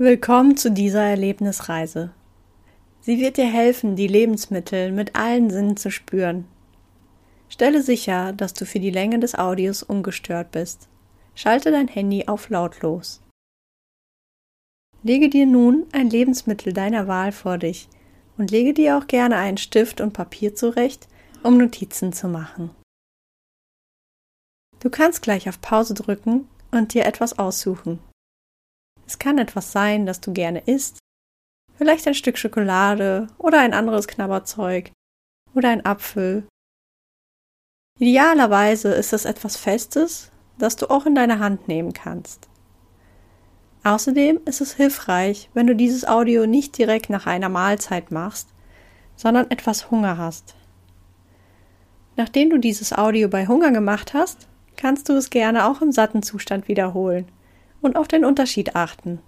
Willkommen zu dieser Erlebnisreise. Sie wird dir helfen, die Lebensmittel mit allen Sinnen zu spüren. Stelle sicher, dass du für die Länge des Audios ungestört bist. Schalte dein Handy auf lautlos. Lege dir nun ein Lebensmittel deiner Wahl vor dich und lege dir auch gerne einen Stift und Papier zurecht, um Notizen zu machen. Du kannst gleich auf Pause drücken und dir etwas aussuchen. Es kann etwas sein, das du gerne isst, vielleicht ein Stück Schokolade oder ein anderes Knabberzeug oder ein Apfel. Idealerweise ist es etwas Festes, das du auch in deine Hand nehmen kannst. Außerdem ist es hilfreich, wenn du dieses Audio nicht direkt nach einer Mahlzeit machst, sondern etwas Hunger hast. Nachdem du dieses Audio bei Hunger gemacht hast, kannst du es gerne auch im satten Zustand wiederholen und auf den Unterschied achten.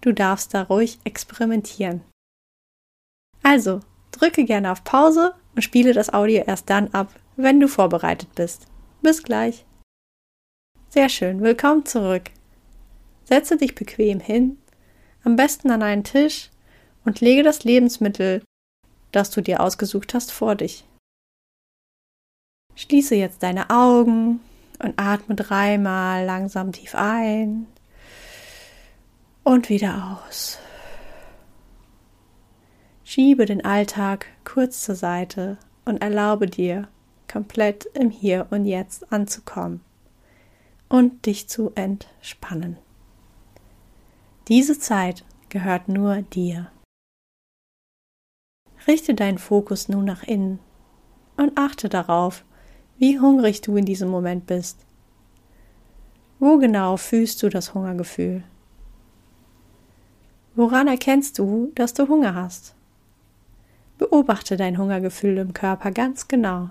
Du darfst da ruhig experimentieren. Also, drücke gerne auf Pause und spiele das Audio erst dann ab, wenn du vorbereitet bist. Bis gleich. Sehr schön, willkommen zurück. Setze dich bequem hin, am besten an einen Tisch und lege das Lebensmittel, das du dir ausgesucht hast, vor dich. Schließe jetzt deine Augen und atme dreimal langsam tief ein und wieder aus. Schiebe den Alltag kurz zur Seite und erlaube dir, komplett im Hier und Jetzt anzukommen und dich zu entspannen. Diese Zeit gehört nur dir. Richte deinen Fokus nun nach innen und achte darauf, wie hungrig du in diesem Moment bist. Wo genau fühlst du das Hungergefühl? Woran erkennst du, dass du Hunger hast? Beobachte dein Hungergefühl im Körper ganz genau.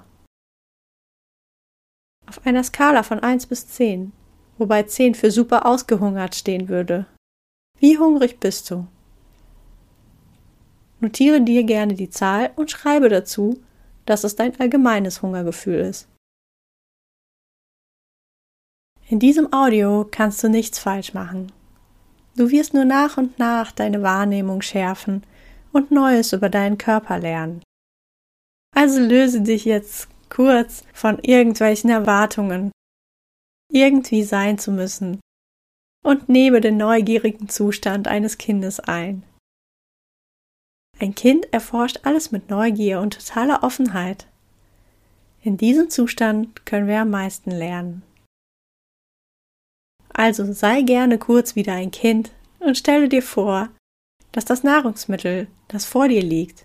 Auf einer Skala von 1 bis 10, wobei 10 für super ausgehungert stehen würde. Wie hungrig bist du? Notiere dir gerne die Zahl und schreibe dazu, dass es dein allgemeines Hungergefühl ist. In diesem Audio kannst du nichts falsch machen. Du wirst nur nach und nach deine Wahrnehmung schärfen und Neues über deinen Körper lernen. Also löse dich jetzt kurz von irgendwelchen Erwartungen, irgendwie sein zu müssen, und nehme den neugierigen Zustand eines Kindes ein. Ein Kind erforscht alles mit Neugier und totaler Offenheit. In diesem Zustand können wir am meisten lernen. Also sei gerne kurz wieder ein Kind und stelle dir vor, dass das Nahrungsmittel, das vor dir liegt,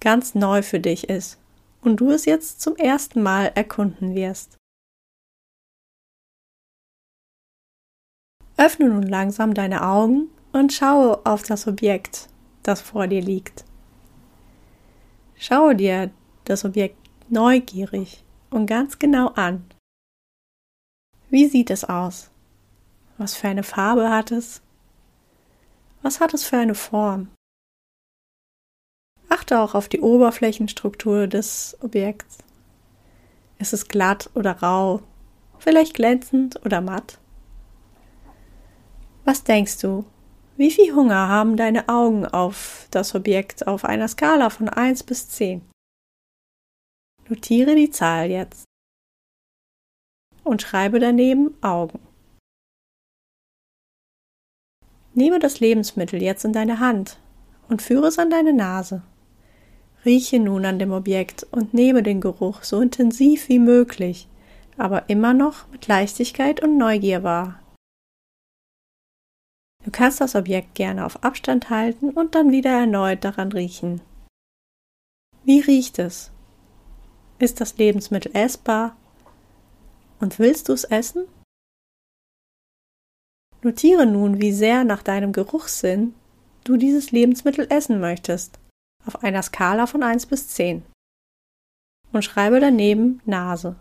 ganz neu für dich ist und du es jetzt zum ersten Mal erkunden wirst. Öffne nun langsam deine Augen und schaue auf das Objekt, das vor dir liegt. Schaue dir das Objekt neugierig und ganz genau an. Wie sieht es aus? Was für eine Farbe hat es? Was hat es für eine Form? Achte auch auf die Oberflächenstruktur des Objekts. Ist es glatt oder rau? Vielleicht glänzend oder matt? Was denkst du? Wie viel Hunger haben deine Augen auf das Objekt auf einer Skala von 1 bis 10? Notiere die Zahl jetzt und schreibe daneben Augen. Nehme das Lebensmittel jetzt in deine Hand und führe es an deine Nase. Rieche nun an dem Objekt und nehme den Geruch so intensiv wie möglich, aber immer noch mit Leichtigkeit und Neugier wahr. Du kannst das Objekt gerne auf Abstand halten und dann wieder erneut daran riechen. Wie riecht es? Ist das Lebensmittel essbar? Und willst du es essen? Notiere nun, wie sehr nach deinem Geruchssinn du dieses Lebensmittel essen möchtest, auf einer Skala von 1 bis 10. Und schreibe daneben Nase.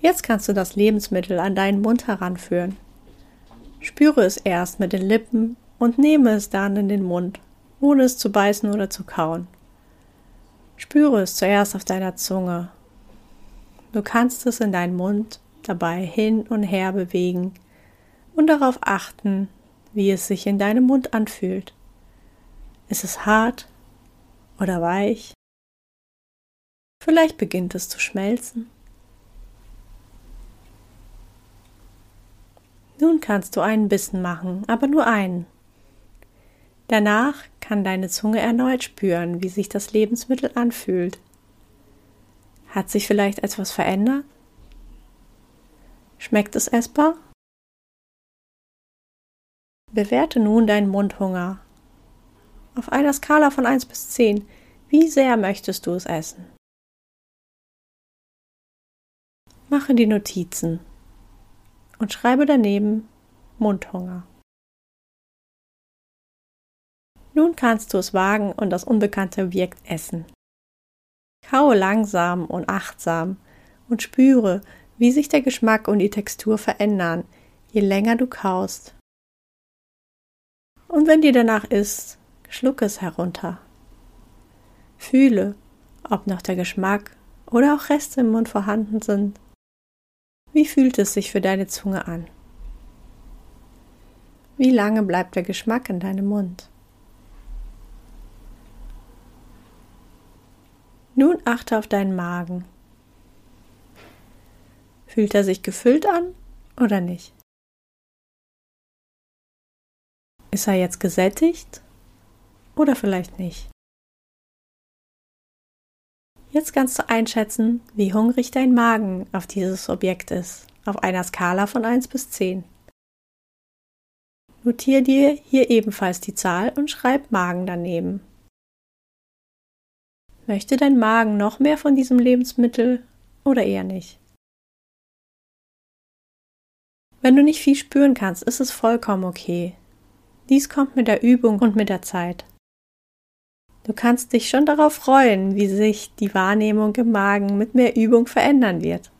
Jetzt kannst du das Lebensmittel an deinen Mund heranführen. Spüre es erst mit den Lippen und nehme es dann in den Mund, ohne es zu beißen oder zu kauen. Spüre es zuerst auf deiner Zunge. Du kannst es in deinen Mund dabei hin und her bewegen und darauf achten, wie es sich in deinem Mund anfühlt. Ist es hart oder weich? Vielleicht beginnt es zu schmelzen. Nun kannst du einen Bissen machen, aber nur einen. Danach kann deine Zunge erneut spüren, wie sich das Lebensmittel anfühlt. Hat sich vielleicht etwas verändert? Schmeckt es essbar? Bewerte nun deinen Mundhunger. Auf einer Skala von 1 bis 10, wie sehr möchtest du es essen? Mache die Notizen und schreibe daneben Mundhunger. Nun kannst du es wagen und das unbekannte Objekt essen. Kaue langsam und achtsam und spüre, wie sich der Geschmack und die Textur verändern, je länger du kaust. Und wenn dir danach ist, schluck es herunter. Fühle, ob noch der Geschmack oder auch Reste im Mund vorhanden sind. Wie fühlt es sich für deine Zunge an? Wie lange bleibt der Geschmack in deinem Mund? Nun achte auf deinen Magen. Fühlt er sich gefüllt an oder nicht? Ist er jetzt gesättigt oder vielleicht nicht? Jetzt kannst du einschätzen, wie hungrig dein Magen auf dieses Objekt ist, auf einer Skala von 1 bis 10. Notier dir hier ebenfalls die Zahl und schreib Magen daneben. Möchte dein Magen noch mehr von diesem Lebensmittel oder eher nicht? Wenn du nicht viel spüren kannst, ist es vollkommen okay. Dies kommt mit der Übung und mit der Zeit. Du kannst dich schon darauf freuen, wie sich die Wahrnehmung im Magen mit mehr Übung verändern wird.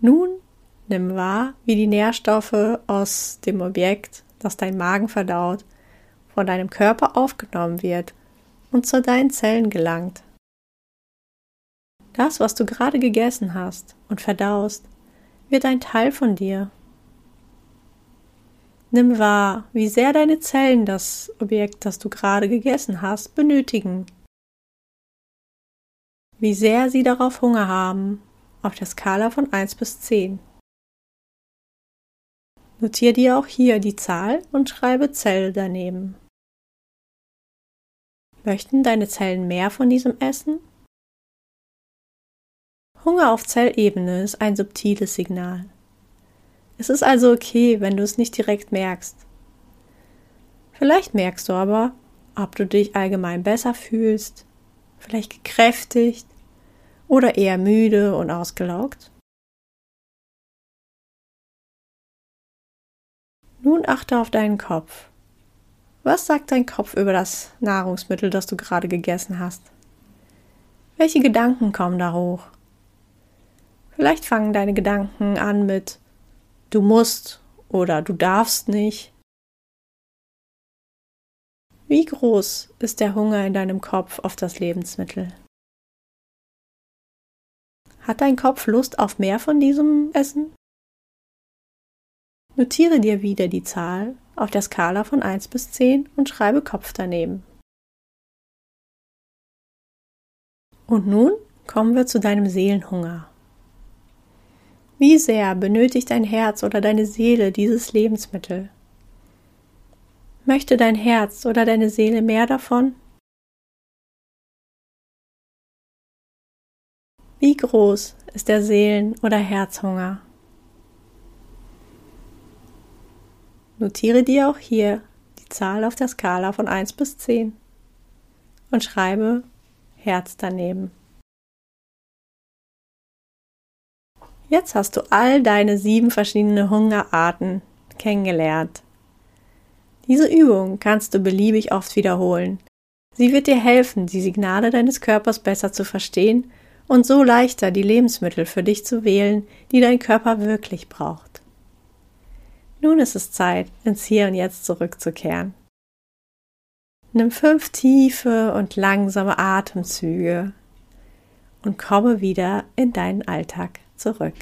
Nun nimm wahr, wie die Nährstoffe aus dem Objekt, das dein Magen verdaut, von deinem Körper aufgenommen wird und zu deinen Zellen gelangt. Das, was du gerade gegessen hast und verdaust, wird ein Teil von dir Nimm wahr, wie sehr deine Zellen das Objekt, das du gerade gegessen hast, benötigen. Wie sehr sie darauf Hunger haben, auf der Skala von 1 bis 10. Notiere dir auch hier die Zahl und schreibe Zelle daneben. Möchten deine Zellen mehr von diesem Essen? Hunger auf Zellebene ist ein subtiles Signal. Es ist also okay, wenn du es nicht direkt merkst. Vielleicht merkst du aber, ob du dich allgemein besser fühlst, vielleicht gekräftigt oder eher müde und ausgelaugt. Nun achte auf deinen Kopf. Was sagt dein Kopf über das Nahrungsmittel, das du gerade gegessen hast? Welche Gedanken kommen da hoch? Vielleicht fangen deine Gedanken an mit du musst oder du darfst nicht. Wie groß ist der Hunger in deinem Kopf auf das Lebensmittel? Hat dein Kopf Lust auf mehr von diesem Essen? Notiere dir wieder die Zahl auf der Skala von 1 bis 10 und schreibe Kopf daneben. Und nun kommen wir zu deinem Seelenhunger. Wie sehr benötigt dein Herz oder deine Seele dieses Lebensmittel? Möchte dein Herz oder deine Seele mehr davon? Wie groß ist der Seelen- oder Herzhunger? Notiere dir auch hier die Zahl auf der Skala von 1 bis 10 und schreibe Herz daneben. Jetzt hast du all deine sieben verschiedene Hungerarten kennengelernt. Diese Übung kannst du beliebig oft wiederholen. Sie wird dir helfen, die Signale deines Körpers besser zu verstehen und so leichter die Lebensmittel für dich zu wählen, die dein Körper wirklich braucht. Nun ist es Zeit, ins Hier und Jetzt zurückzukehren. Nimm fünf tiefe und langsame Atemzüge und komme wieder in deinen Alltag zurück.